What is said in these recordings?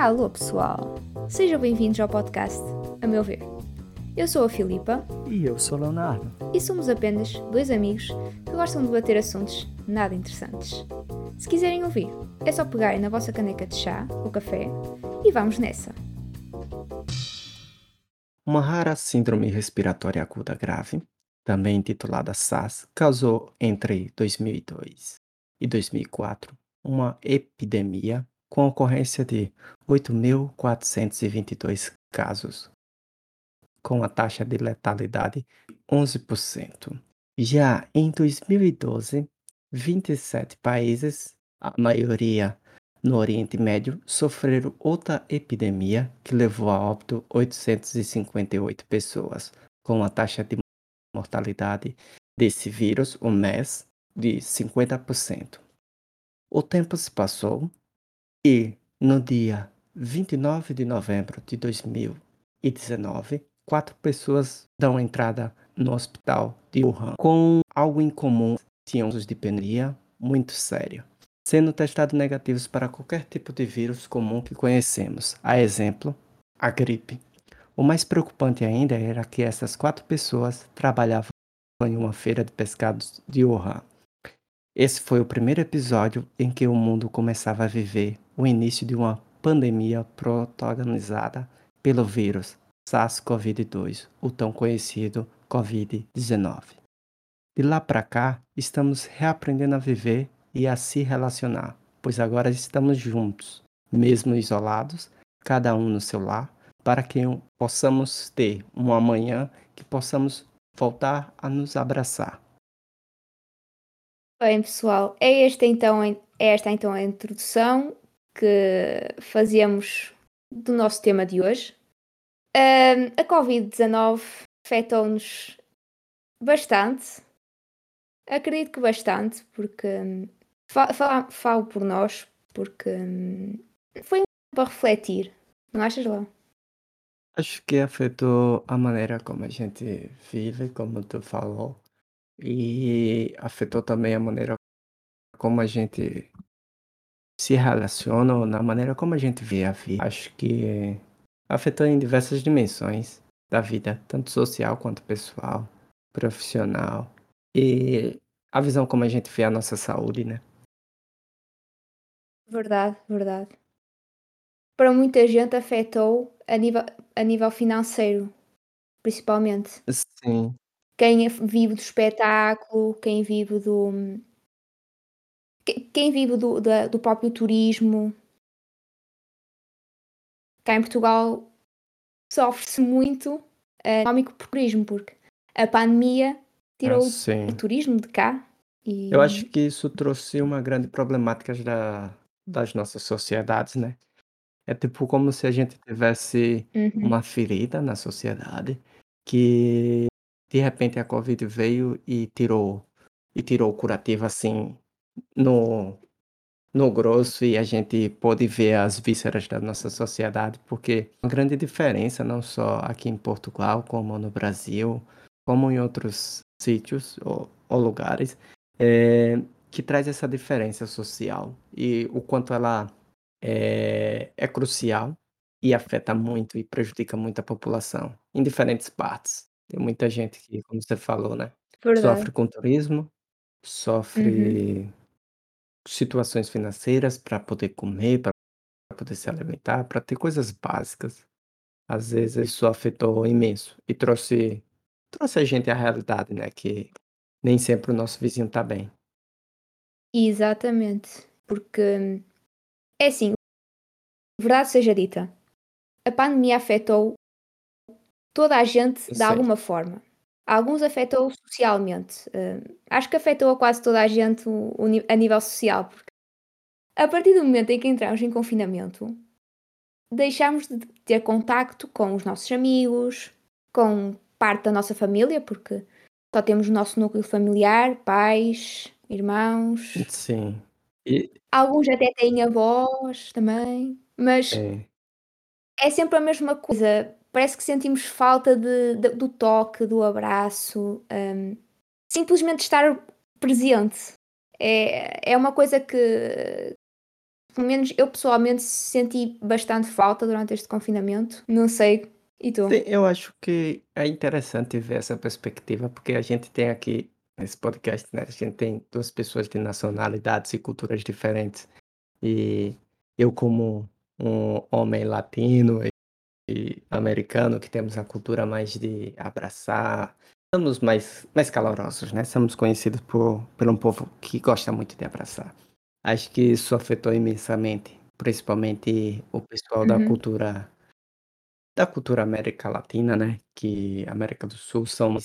Alô pessoal, sejam bem-vindos ao podcast A Meu Ver. Eu sou a Filipa E eu sou o Leonardo. e somos apenas dois amigos que gostam de debater assuntos nada interessantes. Se quiserem ouvir, é só pegarem na vossa caneca de chá ou café e vamos nessa. Uma rara síndrome respiratória aguda grave, também intitulada SARS, causou entre 2002 e 2004 uma epidemia com ocorrência de 8.422 casos, com a taxa de letalidade de 11%. Já em 2012, 27 países, a maioria no Oriente Médio, sofreram outra epidemia que levou a óbito 858 pessoas, com a taxa de mortalidade desse vírus, o MES, de 50%. O tempo se passou e, no dia 29 de novembro de 2019, quatro pessoas dão entrada no hospital de Wuhan com algo em comum, tinham de pneumonia muito sério, sendo testados negativos para qualquer tipo de vírus comum que conhecemos, a exemplo, a gripe. O mais preocupante ainda era que essas quatro pessoas trabalhavam em uma feira de pescados de Wuhan. Esse foi o primeiro episódio em que o mundo começava a viver o início de uma pandemia protagonizada pelo vírus SARS-CoV-2, o tão conhecido Covid-19. De lá para cá, estamos reaprendendo a viver e a se relacionar, pois agora estamos juntos, mesmo isolados, cada um no seu lar, para que possamos ter um amanhã que possamos voltar a nos abraçar. Bem, pessoal, é, este, então, é esta então a introdução que fazíamos do nosso tema de hoje. Ahm, a Covid-19 afetou-nos bastante. Acredito que bastante, porque hum, fa- fa- falo por nós, porque hum, foi um para refletir, não achas lá? Acho que afetou a maneira como a gente vive, como tu falou, e afetou também a maneira como a gente se relaciona, ou na maneira como a gente vê a vida. Acho que afetou em diversas dimensões da vida, tanto social quanto pessoal, profissional, e a visão como a gente vê a nossa saúde, né? Verdade, verdade. Para muita gente afetou a nível, a nível financeiro, principalmente. Sim, Quem vive do espetáculo, quem vive do. que- Quem vive do, da- do próprio turismo. Cá em Portugal sofre-se muito eh, económico por turismo, porque a pandemia tirou ah, o turismo de cá. E Eu acho que isso trouxe uma grande problemática da, das nossas sociedades, né? É tipo como se a gente tivesse Uhum. uma ferida na sociedade que de repente a Covid veio e tirou e tirou o curativo assim no no grosso e a gente pôde ver as vísceras da nossa sociedade, porque uma grande diferença não só aqui em Portugal, como no Brasil, como em outros sítios ou, ou lugares, é, que traz essa diferença social e o quanto ela é, é crucial e afeta muito e prejudica muito a população em diferentes partes. Tem muita gente que, como você falou, né, Verdade. sofre com turismo, Uhum. sofre situações financeiras para poder comer, para poder se alimentar, para ter coisas básicas. Às vezes isso afetou imenso e trouxe trouxe a gente à realidade, né, que nem sempre o nosso vizinho tá bem. Exatamente. Porque é assim, verdade seja dita, a pandemia afetou toda a gente de Sim. alguma forma. Alguns afetou socialmente. eh, acho que afetou a quase toda a gente o- o a nível social, porque a partir do momento em que entramos em confinamento, deixámos de ter contacto com os nossos amigos, com parte da nossa família, porque só temos o nosso núcleo familiar, pais, irmãos, Sim. E alguns até têm avós também, mas é, é sempre a mesma coisa. Parece que sentimos falta de, de- do toque, do abraço, hum, simplesmente estar presente. É, é uma coisa que, pelo menos eu pessoalmente senti bastante falta durante este confinamento. Não sei, e tu? Sim, eu acho que é interessante ver essa perspectiva, porque a gente tem aqui nesse podcast, né? A gente tem duas pessoas de nacionalidades e culturas diferentes. E eu, como um homem latino e americano, que temos a cultura mais de abraçar, somos mais, mais calorosos, né? Somos conhecidos por, por um povo que gosta muito de abraçar. Acho que isso afetou imensamente, principalmente o pessoal da Uhum. cultura da cultura América Latina, né? Que América do Sul são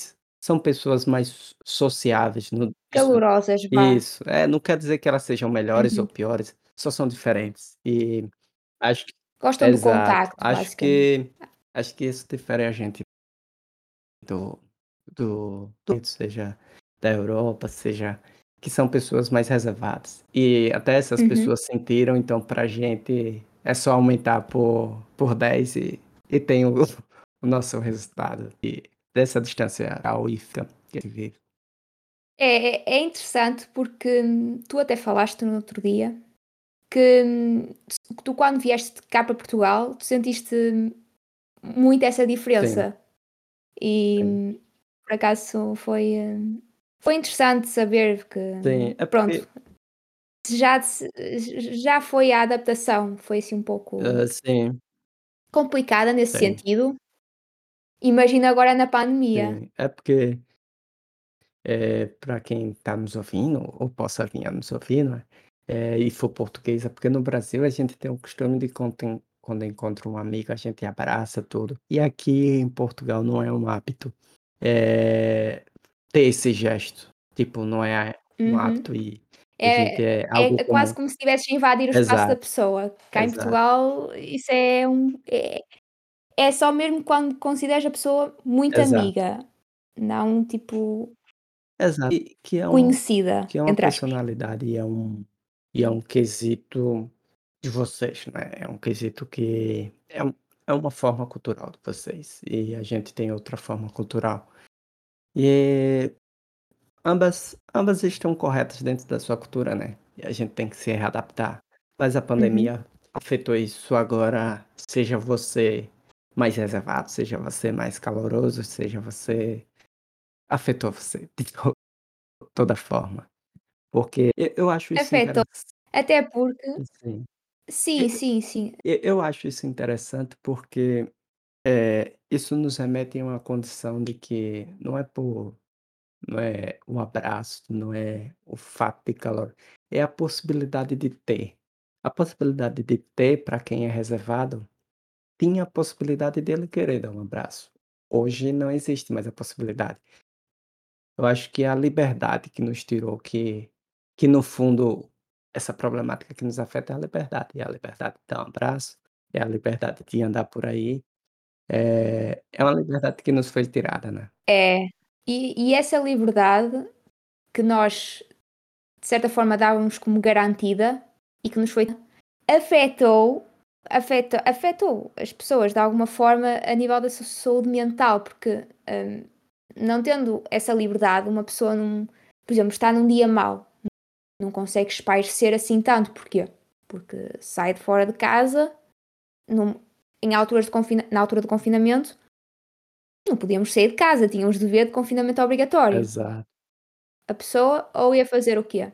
são pessoas mais sociáveis. No, Calorosas, vá. isso. É, não quer dizer que elas sejam melhores ou Uhum. piores, só são diferentes. E acho que, Gostam do exato. contacto, Acho basicamente. que acho que isso difere a gente do, do, do seja da Europa, seja que são pessoas mais reservadas. E até essas Uhum. pessoas sentiram, então pra gente é só aumentar por, por 10 e, e tem o, o nosso resultado. E dessa distância ao IFCA que vive. É, é- é interessante porque tu até falaste no outro dia que hum, tu quando vieste cá para Portugal, tu sentiste muito essa Sim, diferença. E sim. hum, por acaso foi, hum, foi interessante saber que Sim, é pronto, porque, já, já foi a adaptação, foi assim um pouco sim, complicada nesse sim, sentido. Imagina agora na pandemia. sim. É porque É, para quem está nos ouvindo, ou possa vir a nos ouvir, não é? E for português, é porque no Brasil a gente tem o costume de quando, quando encontra um amigo, a gente abraça tudo. E aqui em Portugal não é um hábito eh, ter esse gesto. Tipo, não é um Uhum. hábito e É, é algo é quase como se estivesses a invadir o espaço da Exato, pessoa. Cá em exato, Portugal, isso é um. É, é só mesmo quando consideras a pessoa muito exato, amiga, não tipo exato. E que é um, conhecida, que é uma personalidade e é um, e é um quesito De vocês, né, é um quesito que é é uma forma cultural de vocês, e a gente tem outra forma cultural. E ambas ambas estão corretas dentro da sua cultura, né, e a gente tem que se readaptar. Mas a Uhum. pandemia afetou isso agora, seja você mais reservado, seja você mais caloroso, seja você afetou você de to toda forma, porque e eu acho isso Afetou. interessante Até porque. sim. Sim, E sim, sim. e eu acho isso interessante porque Eh, isso nos remete a uma condição de que não é por não é o abraço, não é o fato de calor, é a possibilidade de ter. A possibilidade de ter, para quem é reservado, tinha a possibilidade dele querer dar um abraço. Hoje não existe mais a possibilidade. Eu acho que é a liberdade que nos tirou, que que no fundo essa problemática que nos afeta é a liberdade, é a liberdade de dar um abraço, é a liberdade de andar por aí. Eh, é uma liberdade que nos foi tirada, né. É. E, e essa liberdade que nós, de certa forma, dávamos como garantida e que nos foi afetou, afeta, afetou as pessoas de alguma forma a nível da sua saúde mental, porque hum, não tendo essa liberdade, uma pessoa, num, por exemplo, está num dia mau, não consegue espairecer assim tanto. Porquê? Porque sai de fora de casa, num- em alturas de confina- na altura do confinamento, não podíamos sair de casa, tínhamos dever de confinamento obrigatório. Exato. A pessoa ou ia fazer o quê?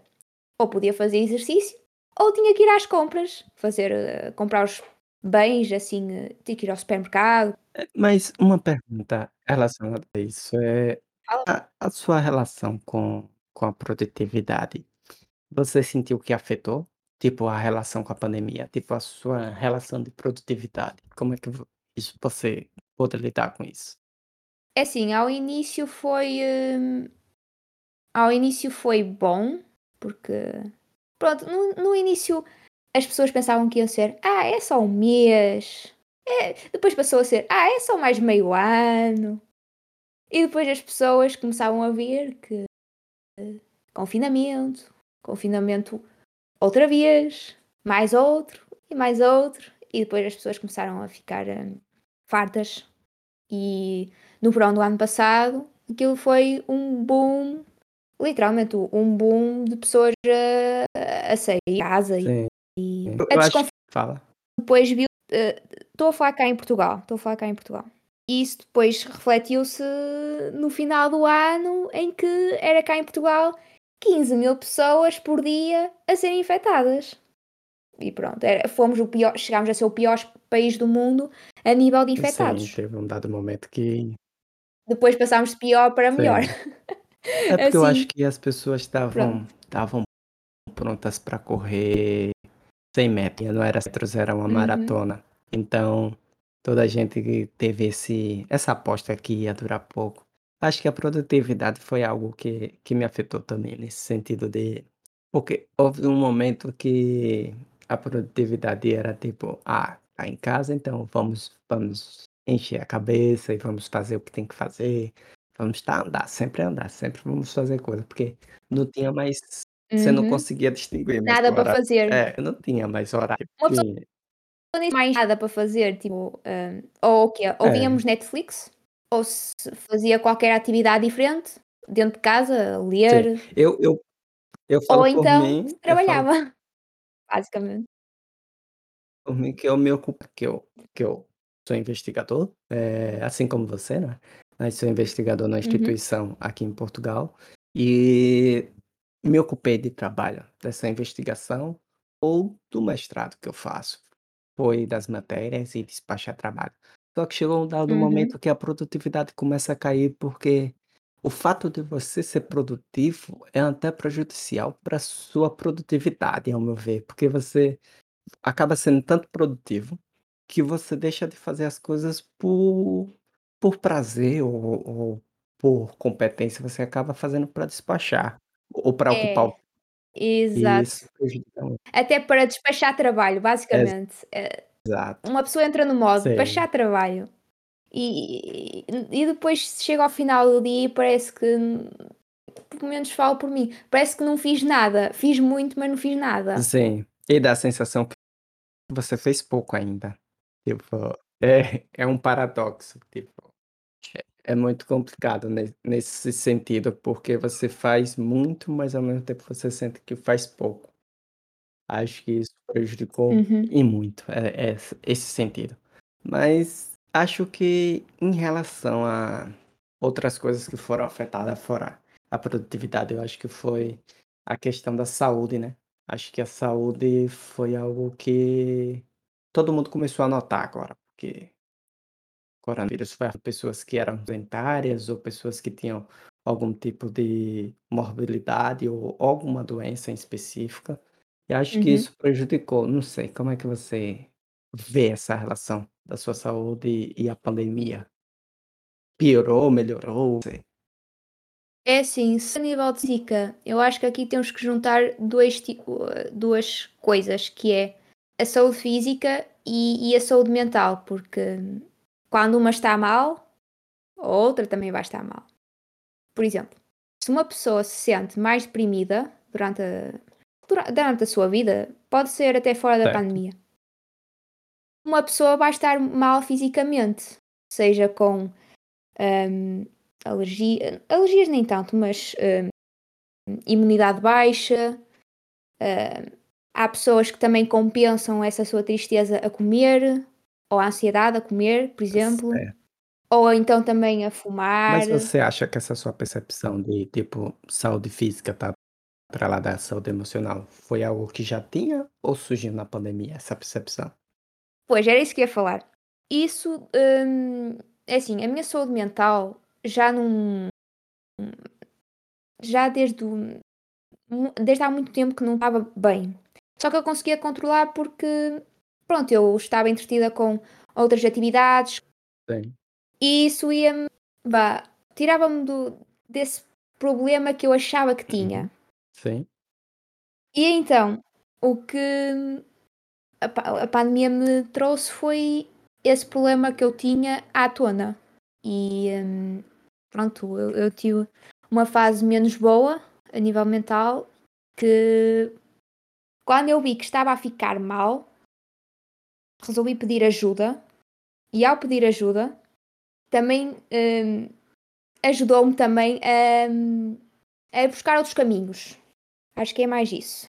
Ou podia fazer exercício, ou tinha que ir às compras, fazer, eh, comprar os bens, assim, eh, tinha que ir ao supermercado. Eh, mas uma pergunta relacionada a isso, é Fala. a a sua relação com com a produtividade, você sentiu que afetou? Tipo, a relação com a pandemia, tipo, a sua relação de produtividade, como é que isso você pôde lidar com isso? É assim, ao início foi, hum, ao início foi bom, porque pronto, no no início as pessoas pensavam que ia ser: "Ah, é só um mês", é depois passou a ser: "Ah, é só mais meio ano", e depois as pessoas começavam a ver que confinamento, confinamento outra vez, mais outro e mais outro, e depois as pessoas começaram a ficar, hum, fartas e no verão do ano passado aquilo foi um boom, literalmente um boom de pessoas a a sair de casa e Sim. Eu, a fala. depois viu. Estou a falar cá em Portugal. Estou a falar cá em Portugal. E isso depois refletiu-se no final do ano, em que era cá em Portugal 15 mil pessoas por dia a serem infectadas. E pronto, era, fomos o pior, chegámos a ser o pior país do mundo a nível de Sim, infectados. teve um dado momento que. Depois passámos de pior para melhor. Sim. É porque eu acho Assim, que as pessoas estavam pronto. estavam prontas para correr sem meta, não era metros, era uma Uhum. maratona. Então, toda a gente que teve esse essa aposta que ia durar pouco. Acho que a produtividade foi algo que que me afetou também nesse sentido de porque houve um momento que a produtividade era tipo: "Ah, tá em casa, então vamos vamos encher a cabeça e vamos fazer o que tem que fazer, vamos tá andar, sempre andar, sempre vamos fazer coisa", porque não tinha mais você não Uhum. conseguia distinguir mais Nada o para horário. fazer. É, não tinha mais horário, Uma pessoa porque nem mais nada para fazer, tipo, ou o quê? Ou é, Netflix, ou se fazia qualquer atividade diferente dentro de casa, sim. ler, Eu eu eu ou falo por então mim, eu falo trabalhava, basicamente. por mim que eu me ocupo que eu que eu sou investigador, eh, assim como você, né, mas sou investigador na Uhum. instituição aqui em Portugal, e me ocupei de trabalho dessa investigação ou do mestrado que eu faço. Foi das matérias e despachar trabalho. Só que chegou um dado Uhum. momento que a produtividade começa a cair, porque o fato de você ser produtivo é até prejudicial para sua produtividade, ao meu ver, porque você acaba sendo tanto produtivo, que você deixa de fazer as coisas por por prazer ou ou por competência, você acaba fazendo para despachar, ou para ocupar É, o e exato. isso. Até para despachar trabalho, basicamente. Eh, Exato. uma pessoa entra no modo Sim. despachar trabalho e e depois chega ao final do dia e parece que pelo menos falo por mim, parece que não fiz nada. Fiz muito, mas não fiz nada. Sim. E dá a sensação que você fez pouco ainda. Tipo, é é um paradoxo, tipo, é muito complicado ne nesse sentido, porque você faz muito, mas ao mesmo tempo você sente que faz pouco. Acho que isso prejudicou Uhum. e muito, é é esse sentido. Mas acho que em relação a outras coisas que foram afetadas fora a produtividade, eu acho que foi a questão da saúde, né. Acho que a saúde foi algo que todo mundo começou a notar agora, porque coronavírus foi pessoas que eram sedentárias ou pessoas que tinham algum tipo de morbilidade ou alguma doença em específica, e acho que Uhum. isso prejudicou. Não sei, como é que você vê essa relação da sua saúde e a pandemia? Piorou, melhorou? Não sei. É assim, se a nível de Zika, eu acho que aqui temos que juntar dois, tipo, duas coisas, que é a saúde física e, e a saúde mental, porque quando uma está mal, a outra também vai estar mal. Por exemplo, se uma pessoa se sente mais deprimida durante a, durante a sua vida, pode ser até fora da Certo. pandemia, uma pessoa vai estar mal fisicamente, seja com hum, alergia, alergias nem tanto, mas hum, imunidade baixa. hum, há pessoas que também compensam essa sua tristeza a comer, ou a ansiedade a comer, por exemplo, Certo. ou então também a fumar. Mas você acha que essa sua percepção de, tipo, saúde física tá para lá da saúde emocional, foi algo que já tinha ou surgiu na pandemia, essa percepção? Pois, era isso que ia falar. Isso, hum, é assim, a minha saúde mental já não. Já desde, o- desde há muito tempo que não estava bem. Só que eu conseguia controlar porque, pronto, eu estava entretida com outras atividades Sim. e isso ia-me, tirava-me do, desse problema que eu achava que Uhum. tinha. Sim. E então, o que a, a pandemia me trouxe foi esse problema que eu tinha à tona. E hum, pronto, eu, eu tive uma fase menos boa a nível mental que quando eu vi que estava a ficar mal, resolvi pedir ajuda. E ao pedir ajuda, também hum, ajudou-me também a, hum, a buscar outros caminhos. Acho que é mais isso.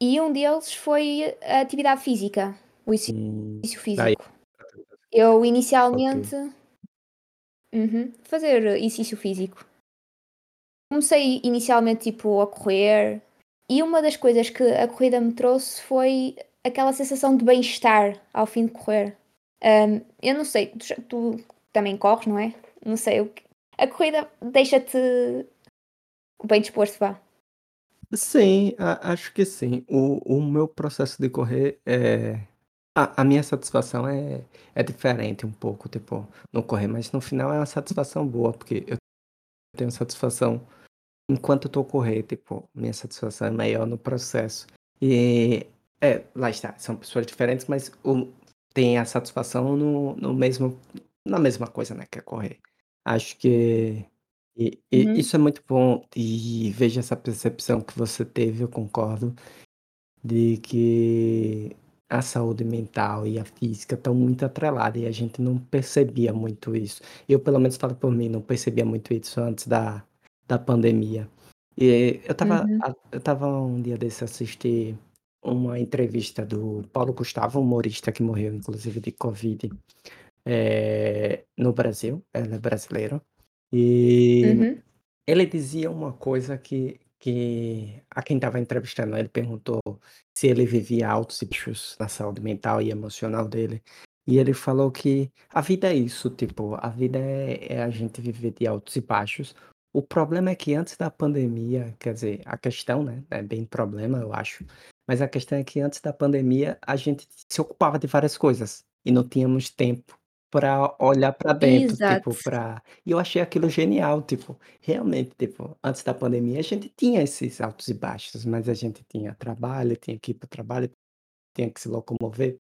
E um deles foi a atividade física, o Hum, exercício daí físico. Eu ok. inicialmente uhum, fazer exercício físico. Comecei inicialmente tipo a correr e uma das coisas que a corrida me trouxe foi aquela sensação de bem-estar ao fim de correr. Hum, eu não sei, tu, tu também corres, não é? Não sei, o que- a corrida deixa-te bem disposto, vá. Sim, a acho que sim. O o meu processo de correr, é a a minha satisfação é é diferente um pouco, tipo, no correr, mas no final é uma satisfação boa, porque eu tenho satisfação enquanto eu tô correr, tipo, minha satisfação é maior no processo. E é, lá está, são pessoas diferentes, mas o tem a satisfação no no mesmo na mesma coisa, né, que é correr. Acho que e e Uhum, isso é muito bom e vejo essa percepção que você teve, eu concordo. De que a saúde mental e a física estão muito atreladas e a gente não percebia muito isso. Eu, pelo menos, falo por mim, não percebia muito isso antes da da pandemia. E eu estava uhum, a eu estava um dia desse assistir uma entrevista do Paulo Gustavo, humorista que morreu inclusive de covid, eh, no Brasil, ele é brasileiro, e uhum, ele dizia uma coisa que que a quem estava entrevistando ele perguntou se ele vivia altos e baixos na saúde mental e emocional dele, e ele falou que a vida é isso, tipo, a vida é é a gente viver de altos e baixos. O problema é que antes da pandemia, quer dizer, a questão, né, é bem problema eu acho, mas a questão é que antes da pandemia a gente se ocupava de várias coisas, e não tínhamos tempo para olhar para dentro, tipo, exato. pra e eu achei aquilo genial, tipo, Realmente, tipo, antes da pandemia a gente tinha esses altos e baixos, mas a gente tinha trabalho, tinha que ir para o trabalho, tinha que se locomover.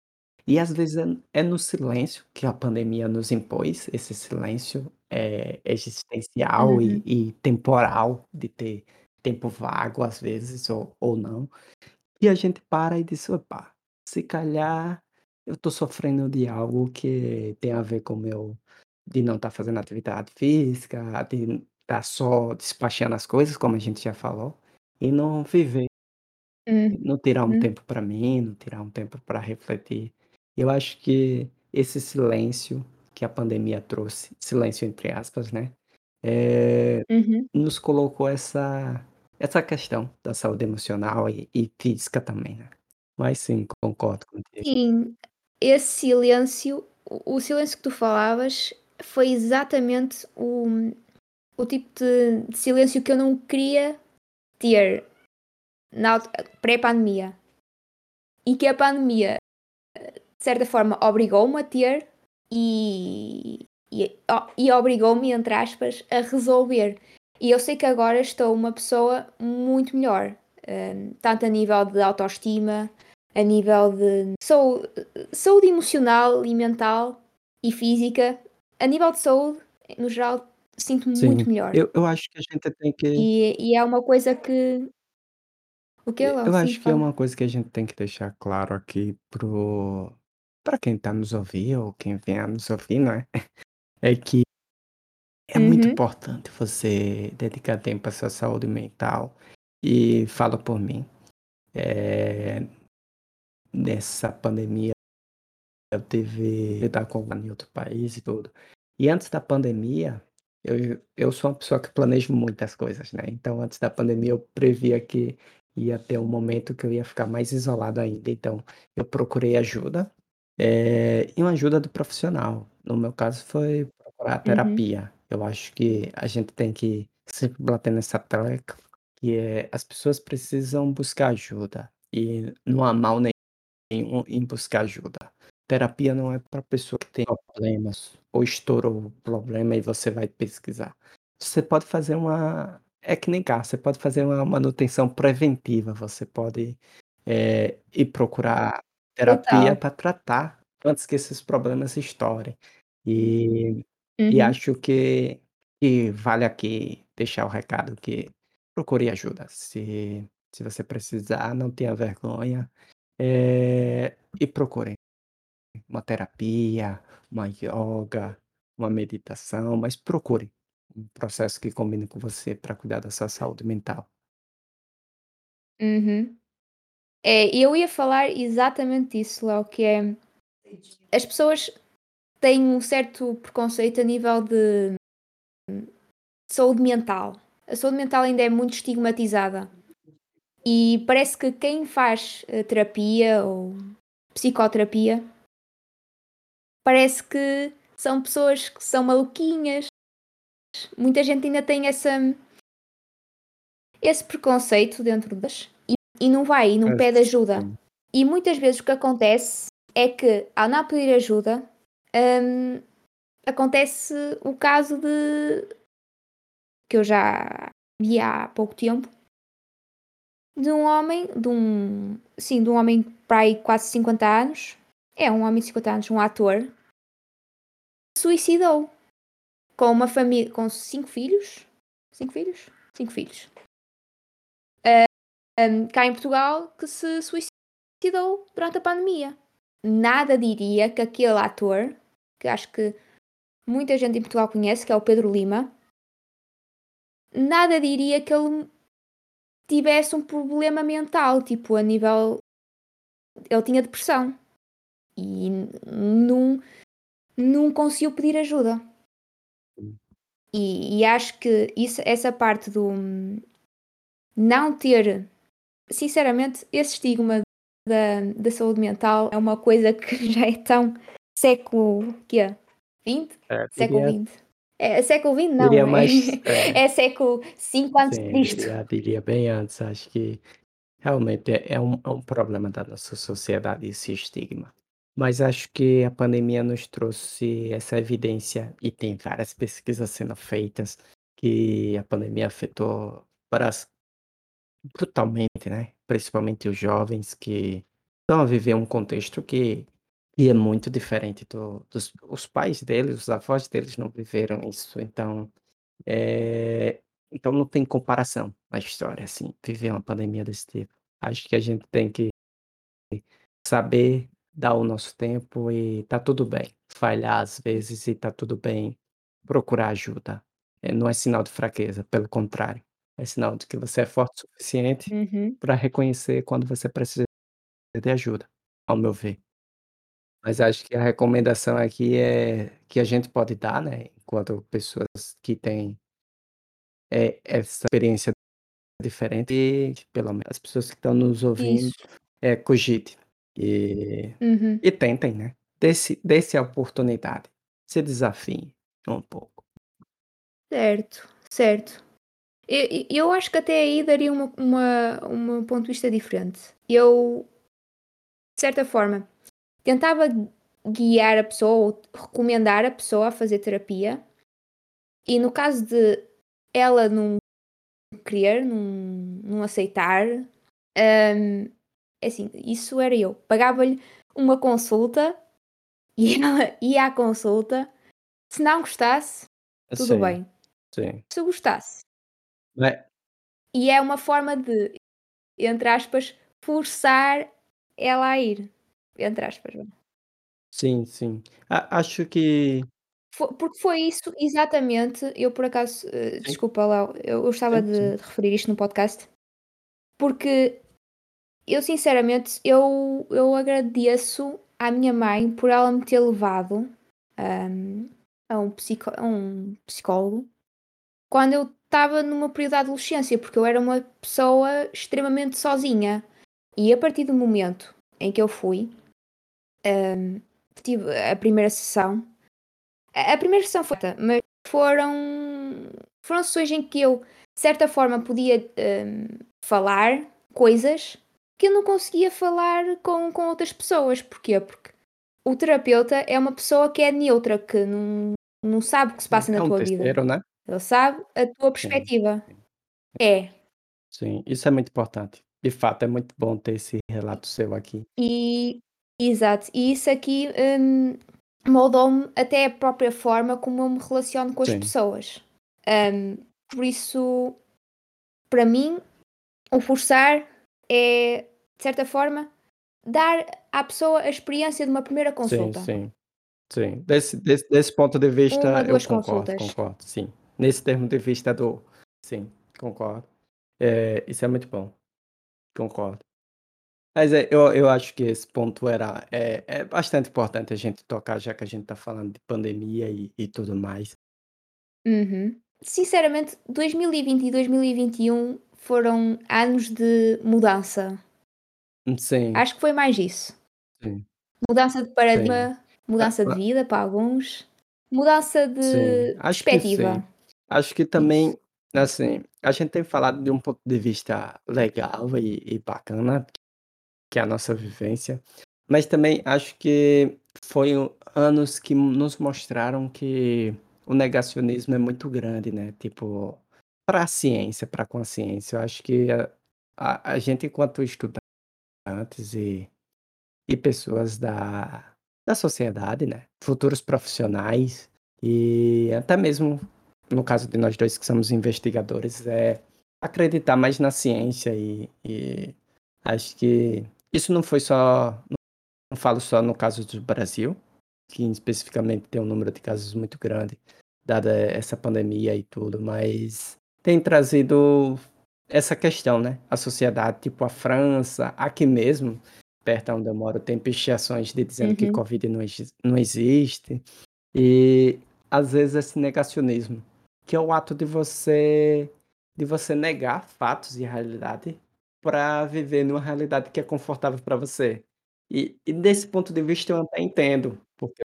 E às vezes é é no silêncio que a pandemia nos impôs, esse silêncio, eh, existencial e Uhum, e temporal, de ter tempo vago às vezes ou ou não, e a gente para e diz: "Opa, se calhar eu tô sofrendo de algo que tem a ver com o meu de não estar fazendo atividade física, de estar só despachando as coisas, como a gente já falou, e não viver, não tirar um uhum, tempo para mim, não tirar um tempo para refletir". Eu acho que esse silêncio que a pandemia trouxe, silêncio entre aspas, né, eh, uhum. nos colocou essa essa questão da saúde emocional e e física também, né. Mas sim, concordo contigo. Sim, esse silêncio, o silêncio que tu falavas foi exatamente o o tipo de de silêncio que eu não queria ter na pré-pandemia e que a pandemia, de certa forma, obrigou-me a ter e e e obrigou-me, entre aspas, a resolver. E eu sei que agora estou uma pessoa muito melhor, hum, tanto a nível de autoestima, a nível de sau saúde emocional e mental e física. A nível de saúde, no geral, sinto-me muito melhor. eu eu acho que a gente tem que E e é uma coisa que o quê, e Léo? eu Sim, acho que é fala. uma coisa que a gente tem que deixar claro aqui para o pra quem tá nos ouvir ou quem venha nos ouvir, né, é que é muito Uhum, importante você dedicar tempo à sua saúde mental, e falo por mim, eh, nessa pandemia Eu tive lidar com em outro país e tudo. E antes da pandemia, eu eu sou uma pessoa que planejo muitas coisas, né, então antes da pandemia eu previa que ia ter um momento que eu ia ficar mais isolado ainda, então eu procurei ajuda, eh, e uma ajuda do profissional. No meu caso foi procurar uhum, terapia. Eu acho que a gente tem que sempre bater nessa tecla, que é as pessoas precisam buscar ajuda, e não há mal nenhum em buscar ajuda. Terapia não é para pessoa que tem problemas ou estourou o problema e você vai pesquisar. Você pode fazer uma é que nem carro, você pode fazer uma manutenção preventiva, você pode, eh, ir procurar terapia para tratar antes que esses problemas estourem. E e Uhum, acho que que vale aqui deixar o recado que procure ajuda, se se você precisar, não tenha vergonha, eh, e procure. Uma terapia, uma ioga, uma meditação, mas procure um processo que combine com você para cuidar da sua saúde mental. uhum. É, eu ia falar exatamente disso, Léo, que é as pessoas têm um certo preconceito a nível de saúde mental. A saúde mental ainda é muito estigmatizada. E parece que quem faz uh, terapia ou psicoterapia parece que são pessoas que são maluquinhas. Muita gente ainda tem essa, esse preconceito dentro das e, e não vai e não pede ajuda. E muitas vezes o que acontece é que ao não pedir ajuda um, acontece o caso de que eu já vi há pouco tempo de um homem, de um sim, de um homem para aí quase 50 anos, é um homem de 50 anos, um ator, suicidou. Com uma família, com cinco filhos, cinco filhos, cinco filhos, uh, um, cá em Portugal, que se suicidou durante a pandemia. Nada diria que aquele ator, que acho que muita gente em Portugal conhece, que é o Pedro Lima, nada diria que ele tivesse um problema mental, tipo, a nível. Ele tinha depressão e não, não conseguiu pedir ajuda. E, e acho que isso, essa parte do não ter, sinceramente, esse estigma da, da saúde mental é uma coisa que já é tão século que é? 20? É, século XX. É, século XX não, diria é, mais, é, é século V antes de sim, Cristo. diria, diria bem antes. Acho que realmente é, é um, é um problema da nossa sociedade esse estigma. Mas acho que a pandemia nos trouxe essa evidência, e tem várias pesquisas sendo feitas, que a pandemia afetou para brutalmente, né? Principalmente os jovens que estão a viver um contexto que, que é muito diferente do, dos os pais deles, os avós deles não viveram isso, então é, então não tem comparação na história, assim, viver uma pandemia desse tipo. Acho que a gente tem que saber dar o nosso tempo e tá tudo bem. Falhar às vezes e tá tudo bem procurar ajuda. É, não é sinal de fraqueza, pelo contrário. É sinal de que você é forte o suficiente Uhum. para reconhecer quando você precisa de ajuda, ao meu ver. Mas acho que a recomendação aqui é que a gente pode dar, né, enquanto pessoas que têm é, essa experiência diferente, e pelo menos as pessoas que estão nos ouvindo, Isso. é, cogite e, Uhum. e tentem, né? Desse, desse a oportunidade. Se desafiem um pouco. Certo, certo. Eu, eu acho que até aí daria uma, uma, um ponto de vista diferente. Eu, de certa forma, tentava guiar a pessoa ou recomendar a pessoa a fazer terapia. E no caso de ela não querer, não, não aceitar, um, assim, isso era eu. Pagava-lhe uma consulta e ela ia à consulta. Se não gostasse, tudo Sim, bem. sim. Se gostasse. É, E é uma forma de, entre aspas, forçar ela a ir. Entre aspas. vá. sim, sim. A- acho que. Fo- Porque foi isso exatamente. Eu, por acaso, eh, Sim, desculpa lá, eu eu gostava sim, sim. de de referir isto no podcast. Porque eu, sinceramente, eu, eu agradeço à minha mãe por ela me ter levado ahm, a, um psico, a um psicólogo quando eu estava numa período de adolescência, porque eu era uma pessoa extremamente sozinha. E a partir do momento em que eu fui, ahm, tive a primeira sessão. A, a primeira sessão foi, mas foram, foram sessões em que eu, de certa forma, podia ahm, falar coisas que eu não conseguia falar com, com outras pessoas. Porquê? Porque o terapeuta é uma pessoa que é neutra, que não, não sabe o que se passa É na um tua vida. né? Ele sabe a tua perspectiva. sim. É. Sim, isso é muito importante. De fato, é muito bom ter esse relato seu aqui. E, exato. E isso aqui hum, moldou-me até a própria forma como eu me relaciono com as Sim, pessoas. Hum, por isso, para mim, o forçar é, de certa forma, dar à pessoa a experiência de uma primeira sim, consulta. sim, sim. Desse, desse, desse ponto de vista, Uma, eu concordo, consultas. concordo, sim. Nesse termo de vista do. Sim, concordo. É, isso é muito bom, concordo. Mas é, eu, eu acho que esse ponto era é, é bastante importante a gente tocar, já que a gente tá falando de pandemia e, e tudo mais. Uhum. Sinceramente, 2020 e 2021 foram anos de mudança. Sim, Acho que foi mais isso. sim, Mudança de sim. paradigma, Ah, mudança de ah, vida para alguns, mudança Sim, de acho que sim. perspectiva. Acho que Isso. também, assim, a gente tem falado de um ponto de vista legal e, e bacana, que é a nossa vivência, mas também acho que foi um- anos que nos mostraram que o negacionismo é muito grande, né? Tipo, para a ciência, para a consciência. Eu acho que a, a, a gente, enquanto estudantes e, e pessoas da, da sociedade, né? Futuros profissionais e até mesmo, no caso de nós dois que somos investigadores, é acreditar mais na ciência e, e acho que isso não foi só não falo só no caso do Brasil, que especificamente tem um número de casos muito grande, dada essa pandemia e tudo, mas tem trazido essa questão, né? A sociedade, tipo a França, aqui mesmo, perto onde eu moro, tem pichações de dizendo que Uhum. Covid não, não existe, e às vezes esse negacionismo, que é o ato de você de você negar fatos e realidade para viver numa realidade que é confortável para você. E e desse ponto de vista eu até entendo, porque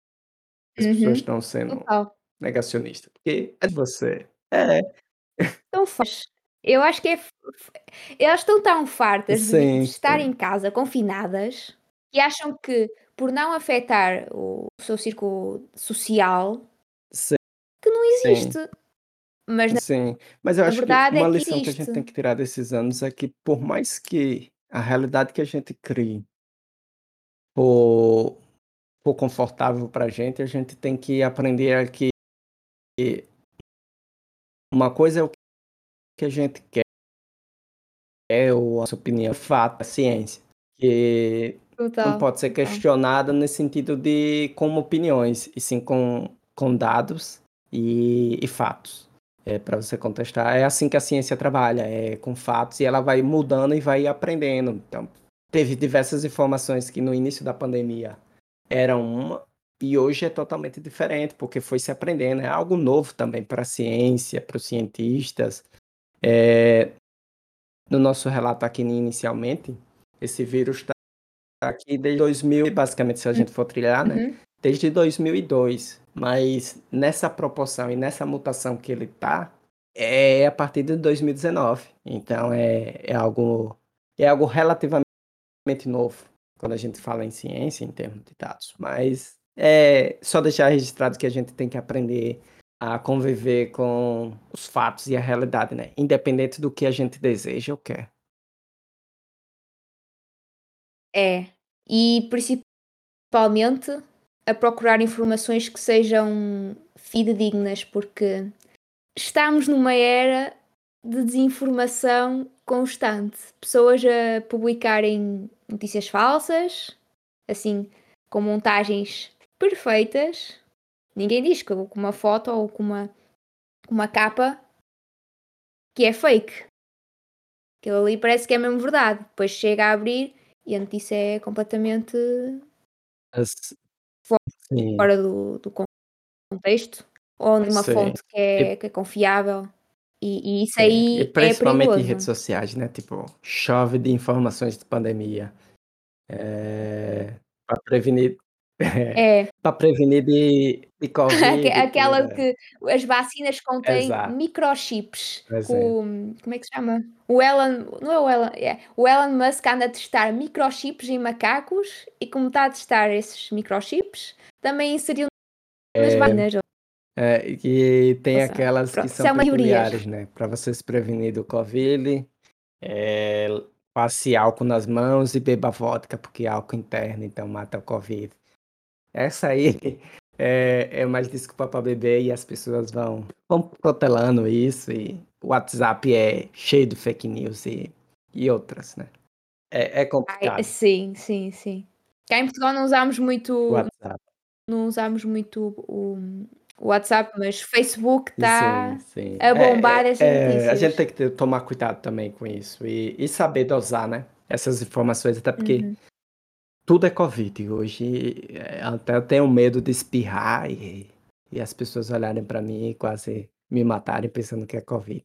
as pessoas Uhum. estão sendo Total. negacionistas, porque é de você. É, Estão fartas. Eu acho que é elas estão tão fartas de de sim, estar em sim. casa confinadas, que acham que por não afetar o seu círculo social, Sim, que não sim, existe, mas na sim. Mas eu acho que é uma que lição que a gente tem que tirar desses anos é que por mais que a realidade que a gente crie for for confortável pra gente, a gente tem que aprender a que uma coisa é o que a gente quer ou a nossa opinião, é fato, é ciência, que não Total, pode ser questionada nesse sentido de como opiniões, e sim com com dados e e fatos. É para você contestar. É assim que a ciência trabalha, é com fatos e ela vai mudando e vai aprendendo. Então, teve diversas informações que no início da pandemia eram uma, e hoje é totalmente diferente, porque foi se aprendendo. É algo novo também para a ciência, para os cientistas. É, no nosso relato aqui inicialmente, esse vírus está aqui desde 2000, e basicamente, se a gente for trilhar, né? Uhum. Desde 2002. Mas nessa proporção e nessa mutação que ele tá, é a partir de 2019. Então é, é algo é algo relativamente novo quando a gente fala em ciência em termos de dados. Mas é só deixar registrado que a gente tem que aprender a conviver com os fatos e a realidade, né? Independente do que a gente deseja ou quer. É. E principalmente a procurar informações que sejam fidedignas, porque estamos numa era de desinformação constante. Pessoas a publicarem notícias falsas, assim, com montagens perfeitas. Ninguém diz que com uma foto ou com uma, uma capa que é fake. Aquilo ali parece que é mesmo verdade. Depois chega a abrir e a notícia é completamente Sim, fora do, do contexto ou numa sim. fonte que é, E, que é confiável. E, e isso sim. E aí é principalmente em redes perigoso. sociais, né? Tipo, chove de informações de pandemia. É, para prevenir, É. para prevenir de, de Covid aquela É. que as vacinas contêm Exato, microchips, que o como é que se chama? O Elon não é o Elon, é, o Elon Musk anda a testar microchips em macacos e como está a testar esses microchips, também inseriu nas vacinas. É, e tem Ouça, aquelas que pronto, isso são é teorias. peculiares, né? Para você se prevenir do Covid, é, passe álcool nas mãos e beba vodka, porque álcool interno então mata o Covid. Essa aí é, é mais desculpa para beber e as pessoas vão, vão protelando isso e o WhatsApp é cheio de fake news e, e outras, né? É, é Ai, complicado sim, sim, sim. Cá em Portugal não usámos o muito WhatsApp. não usámos muito o o WhatsApp, mas Facebook está a bombar É, essas é, é, a gente notícias. tem que ter- tomar cuidado também com isso e, e saber dosar, né? essas informações, até porque Uhum. Tudo é Covid. Hoje é, até eu tenho medo de espirrar e, e as pessoas olharem para mim e quase me matarem pensando que é Covid.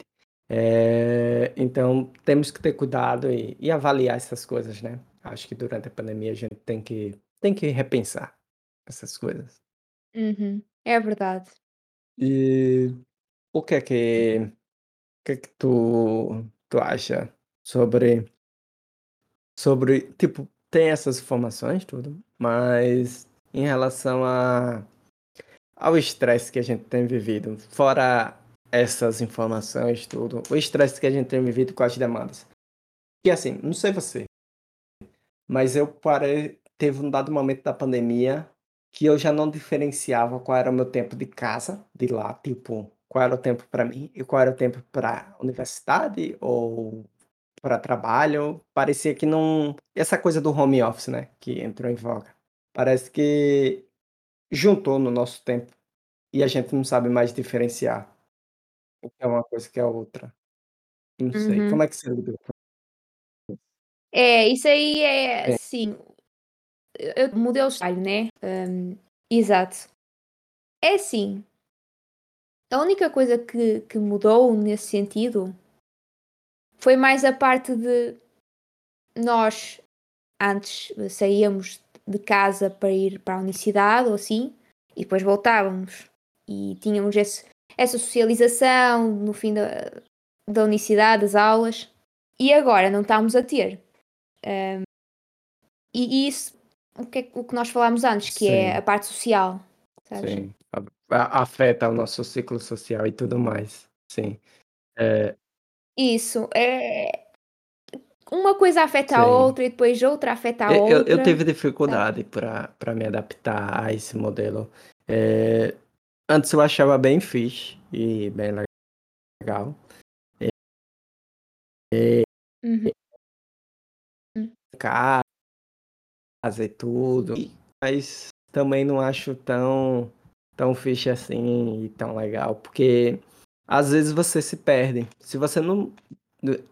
É, então temos que ter cuidado e, e avaliar essas coisas, né? Acho que durante a pandemia a gente tem que, tem que repensar essas coisas. Uhum. É verdade. E o que é que, o que, é que tu, tu acha sobre, sobre, tipo, tem essas informações, tudo, mas em relação a, ao estresse que a gente tem vivido, fora essas informações, tudo, o estresse que a gente tem vivido com as demandas. E assim, não sei você, mas eu parei, teve um dado momento da pandemia que eu já não diferenciava qual era o meu tempo de casa, de lá, tipo, qual era o tempo para mim e qual era o tempo para universidade ou para trabalho. Parecia que não. Essa coisa do home office, né? Que entrou em voga. Parece que juntou no nosso tempo e a gente não sabe mais diferenciar o que é uma coisa que é outra. Não sei. Uhum. Como é que você lida É, isso aí é, É. sim, eu mudei o trabalho, né? Hum, exato. É assim, a única coisa que, que mudou nesse sentido foi mais a parte de nós antes saíamos de casa para ir para a universidade ou assim, e depois voltávamos e tínhamos esse- essa socialização no fim da, da universidade, das aulas, e agora não estamos a ter. Hum, e isso, o que, é- o que nós falámos antes, que é Sim. a parte social. sabes? Sim. Afeta o nosso ciclo social e tudo mais. Sim. É, Isso, é. Uma coisa afeta a Sim. outra e depois outra afeta a Eu, eu- outra. eu tive dificuldade para para me adaptar a esse modelo. É, antes eu achava bem fixe e bem legal. Uhum. Casa e tudo. Mas também não acho tão, tão fixe assim e tão legal. Porque às vezes você se perde. Se você não.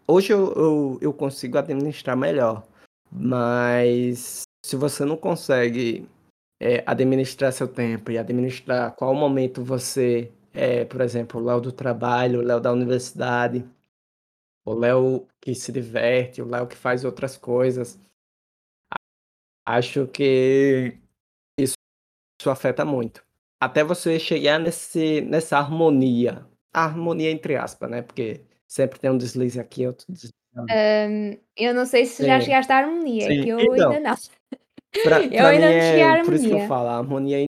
Hoje eu, eu, eu consigo administrar melhor. Mas se você não consegue é, administrar seu tempo e administrar qual momento você é, por exemplo, o Léo do trabalho, o Léo da universidade, o Léo que se diverte, o Léo que faz outras coisas. Acho que isso, isso afeta muito. Até você chegar nesse, nessa harmonia. Harmonia entre aspas, né? Porque sempre tem um deslize aqui, outro deslize. Hum, eu não sei se já Sim. chegaste à harmonia, Sim, que eu então, ainda não. Pra, Eu pra ainda não cheguei à é por isso que eu harmonia. falo, harmonia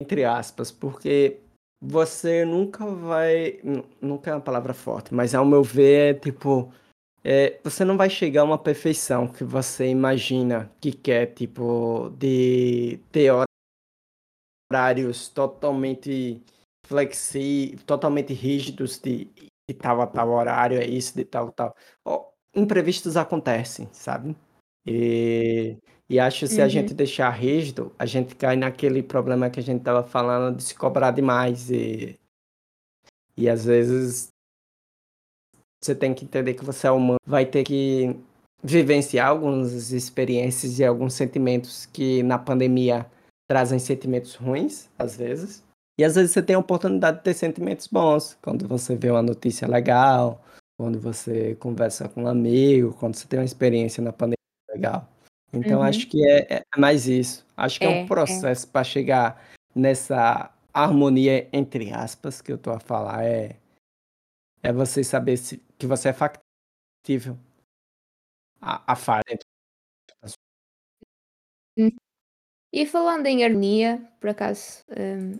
entre aspas, porque você nunca vai. nu- Nunca é uma palavra forte, mas ao meu ver é tipo. é, você não vai chegar a uma perfeição que você imagina que quer, tipo, de ter horários totalmente flexíveis, totalmente rígidos de, de tal a tal horário, é isso, de tal tal. Ó, imprevistos acontecem, sabe? E, e acho que se a Uhum. gente deixar rígido, a gente cai naquele problema que a gente tava falando de se cobrar demais. E, e às vezes você tem que entender que você é humano, vai ter que vivenciar algumas experiências e alguns sentimentos que na pandemia trazem sentimentos ruins, às vezes. E às vezes você tem a oportunidade de ter sentimentos bons, quando você vê uma notícia legal, quando você conversa com um amigo, quando você tem uma experiência na pandemia legal. Então Uhum. acho que é, é mais isso. Acho que é É, um é. processo para chegar nessa harmonia entre aspas que eu tô a falar é é você saber se, que você é factível a, a falha sua E falando em harmonia, por acaso, hum,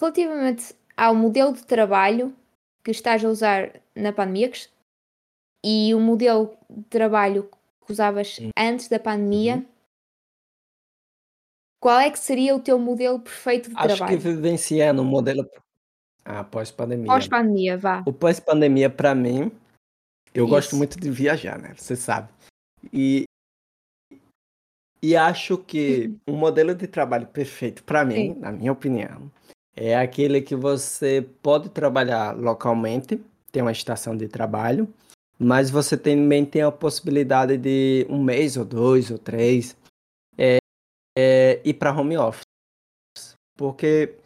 relativamente ao modelo de trabalho que estás a usar na pandemia que e o modelo de trabalho que usavas Hum. antes da pandemia, Uhum. qual é que seria o teu modelo perfeito de Acho que trabalho? vivenciando um modelo ah, pós-pandemia. Pós-pandemia, vá. O pós-pandemia para mim, eu gosto Isso. muito de viajar, né? Você sabe. E e acho que Uhum. um modelo de trabalho perfeito para mim, Sim. na minha opinião, é aquele que você pode trabalhar localmente, tem uma estação de trabalho, mas você também tem a possibilidade de um mês ou dois ou três é, é, ir para home office, porque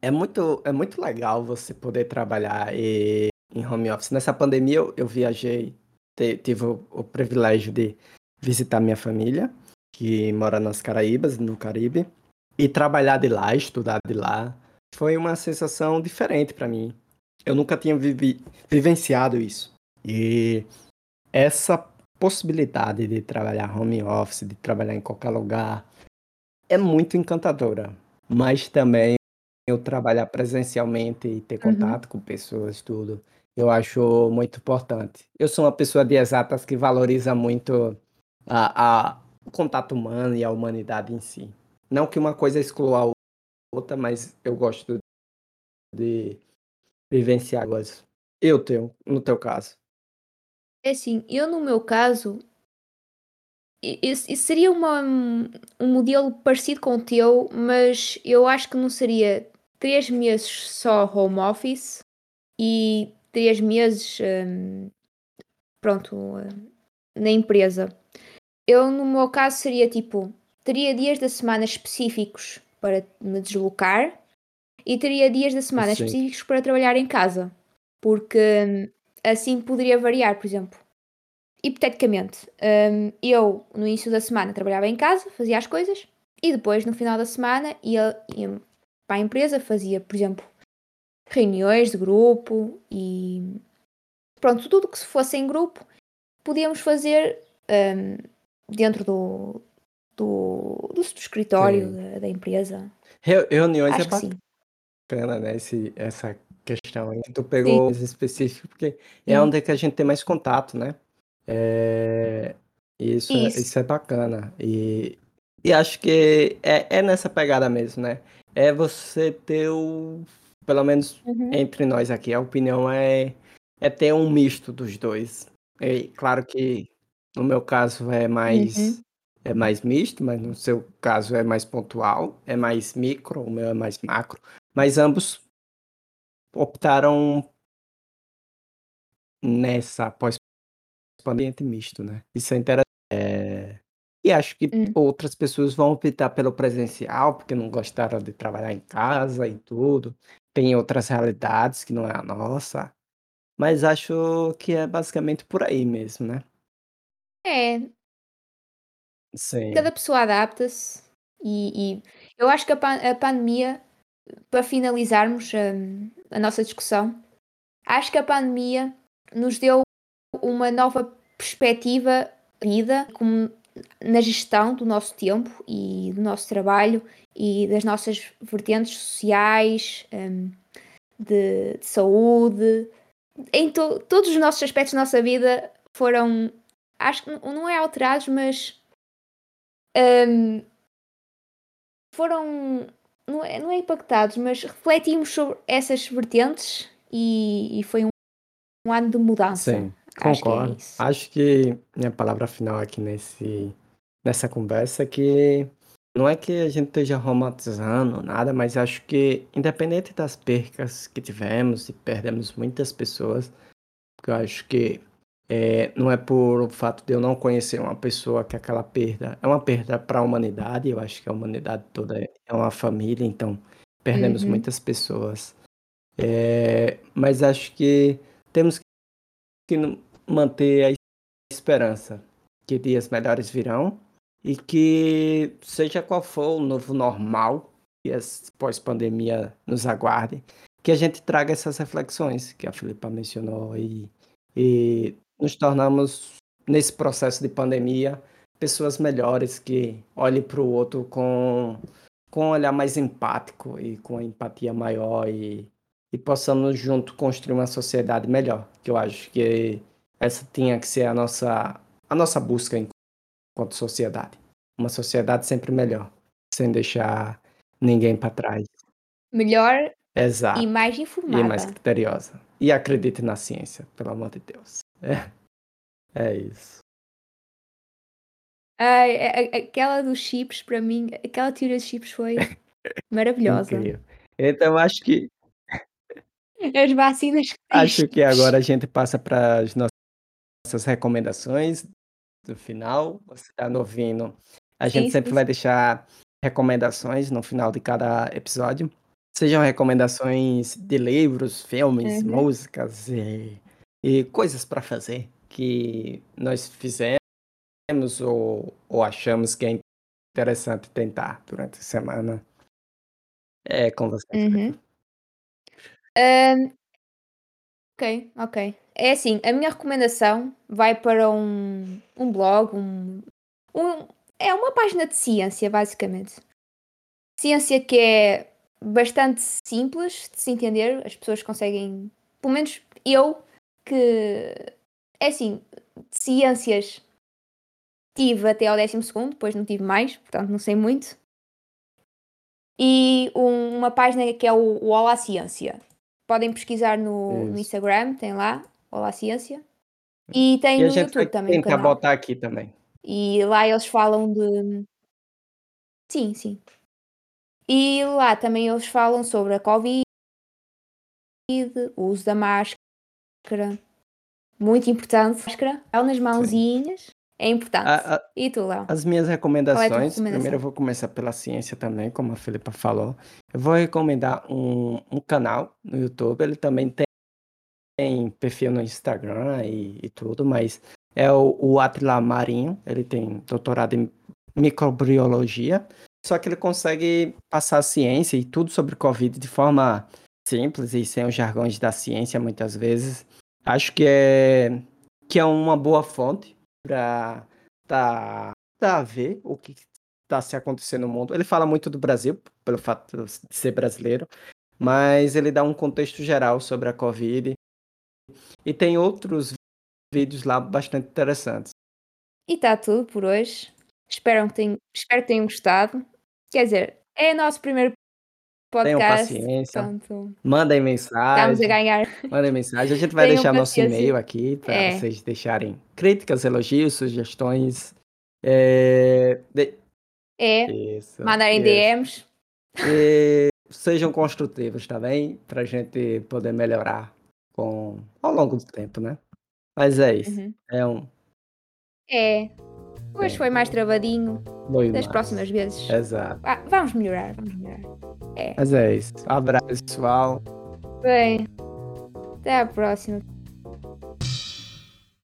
é muito, é muito legal você poder trabalhar e, em home office. Nessa pandemia eu, eu viajei, te, tive o, o privilégio de visitar minha família, que mora nas Caraíbas, no Caribe, e trabalhar de lá, estudar de lá. Foi uma sensação diferente para mim. Eu nunca tinha vivi, vivenciado isso. E essa possibilidade de trabalhar home office, de trabalhar em qualquer lugar, é muito encantadora. Mas também eu trabalhar presencialmente e ter Uhum. contato com pessoas, tudo, eu acho muito importante. Eu sou uma pessoa de exatas que valoriza muito a, a, o contato humano e a humanidade em si. Não que uma coisa exclua a outra, mas eu gosto de vivenciar coisas. Eu tenho, no teu caso. É assim, eu no meu caso, isso seria uma, um modelo parecido com o teu, mas eu acho que não seria três meses só home office e três meses, hum, pronto, hum, na empresa. Eu, no meu caso, seria tipo, teria dias da semana específicos para me deslocar e teria dias da semana Sim. específicos para trabalhar em casa, porque hum, assim poderia variar, por exemplo. Hipoteticamente, hum, eu no início da semana trabalhava em casa, fazia as coisas e depois no final da semana ia, ia para a empresa, fazia, por exemplo, reuniões de grupo e pronto, tudo que se fosse em grupo podíamos fazer hum, dentro do, do, do escritório Sim. da, da empresa. Reu- Reuniões é Acho sim. bacana, né? Esse, essa questão aí. Tu pegou esse específico, porque é Sim. onde é que a gente tem mais contato, né? É, isso, é- Isso. isso é bacana. E, e acho que é, é nessa pegada mesmo, né? É você ter o. Pelo menos Uhum. entre nós aqui, a opinião é, é ter um misto dos dois. E claro que no meu caso é mais. Uhum. É mais misto, mas no seu caso é mais pontual, é mais micro, o meu é mais macro. Mas ambos optaram nessa pós-ambiente misto, né? Isso é interessante. É, E acho que Hum. outras pessoas vão optar pelo presencial, porque não gostaram de trabalhar em casa e tudo. Tem outras realidades que não é a nossa. Mas acho que é basicamente por aí mesmo, né? É, Sim, cada pessoa adapta-se e, e eu acho que a, pan- a pandemia, para finalizarmos hum, a nossa discussão, acho que a pandemia nos deu uma nova perspectiva de vida como na gestão do nosso tempo e do nosso trabalho e das nossas vertentes sociais, hum, de, de saúde, em to- todos os nossos aspectos da nossa vida foram, acho que não é alterados, mas hum, foram, não é, não é impactados, mas refletimos sobre essas vertentes e, e foi um, um ano de mudança. sim, Acho que é concordo. Acho que minha palavra final aqui nesse, nessa conversa é que não é que a gente esteja romantizando nada, mas acho que independente das percas que tivemos e perdemos muitas pessoas, porque eu acho que é, não é por o fato de eu não conhecer uma pessoa que aquela perda é uma perda para a humanidade, eu acho que a humanidade toda é é uma família, então perdemos Uhum. muitas pessoas. É, mas acho que temos que n- manter a esperança que dias melhores virão e que seja qual for o novo normal que esse pós-pandemia nos aguarde, que a gente traga essas reflexões que a Filipa mencionou e, e nos tornamos, nesse processo de pandemia, pessoas melhores que olhem para o outro com, com um olhar mais empático e com empatia maior e, e possamos junto construir uma sociedade melhor, que eu acho que essa tinha que ser a nossa, a nossa busca enquanto sociedade. Uma sociedade sempre melhor, sem deixar ninguém para trás. Melhor e Exato. mais E informada. mais criteriosa. E acredite na ciência, pelo amor de Deus. É, é isso. Ai, a- a- aquela dos chips, para mim, aquela teoria dos chips foi maravilhosa. Incrível. Então acho que As vacinas acho que agora a gente passa para as nossas nossas recomendações do final. Você está ouvindo. A gente Sim, sempre sim, vai deixar recomendações no final de cada episódio. Sejam recomendações de livros, filmes, Uhum. músicas e, e coisas para fazer que nós fizemos ou, ou achamos que é interessante tentar durante a semana. É com você. Uhum. Ahm, ok, ok. É assim, a minha recomendação vai para um, um blog, um, um- é uma página de ciência, basicamente. Ciência que é bastante simples de se entender, as pessoas conseguem, pelo menos eu, que é assim, ciências tive até ao décimo segundo, depois não tive mais, portanto não sei muito. E um- uma página que é o, o Olá Ciência. Podem pesquisar no, no. Instagram, tem lá, Olá Ciência. E tem E no YouTube também tentar botar aqui também. E lá eles falam de. Sim, sim. E lá também eles falam sobre a Covid, o uso da máscara. Muito importante. Máscara, ela nas mãozinhas. É importante. A- a- E tu, Léo? As minhas é recomendações, recomendação? primeiro eu vou começar pela ciência também, como a Filipa falou. Eu vou recomendar um, um canal no YouTube, ele também tem, tem perfil no Instagram e, e tudo, mas é o, o Atila Marinho, ele tem doutorado em microbiologia, só que ele consegue passar a ciência e tudo sobre Covid de forma simples e sem os jargões da ciência muitas vezes. Acho que é, que é uma boa fonte para tá, tá ver o que está se acontecendo no mundo. Ele fala muito do Brasil, pelo fato de ser brasileiro, mas ele dá um contexto geral sobre a Covid. E tem outros vídeos lá bastante interessantes. E está tudo por hoje. Espero que, tenham, espero que tenham gostado. Quer dizer, é nosso primeiro Tenham podcast. paciência. Portanto, Mandem mensagem. a ganhar. Mandem mensagem. A gente vai Tenham deixar nosso paciência. e-mail aqui para É. vocês deixarem críticas, elogios, sugestões. É, de- É, Isso. mandarem. DMs. E sejam construtivos também, para a gente poder melhorar com, ao longo do tempo, né? Mas é isso. Uhum. É um. É. Hoje foi mais travadinho. Dois Das mais. próximas vezes. Exato. Ah, vamos melhorar, vamos melhorar. Mas é isso. Abraço, pessoal. Bem, até à próxima.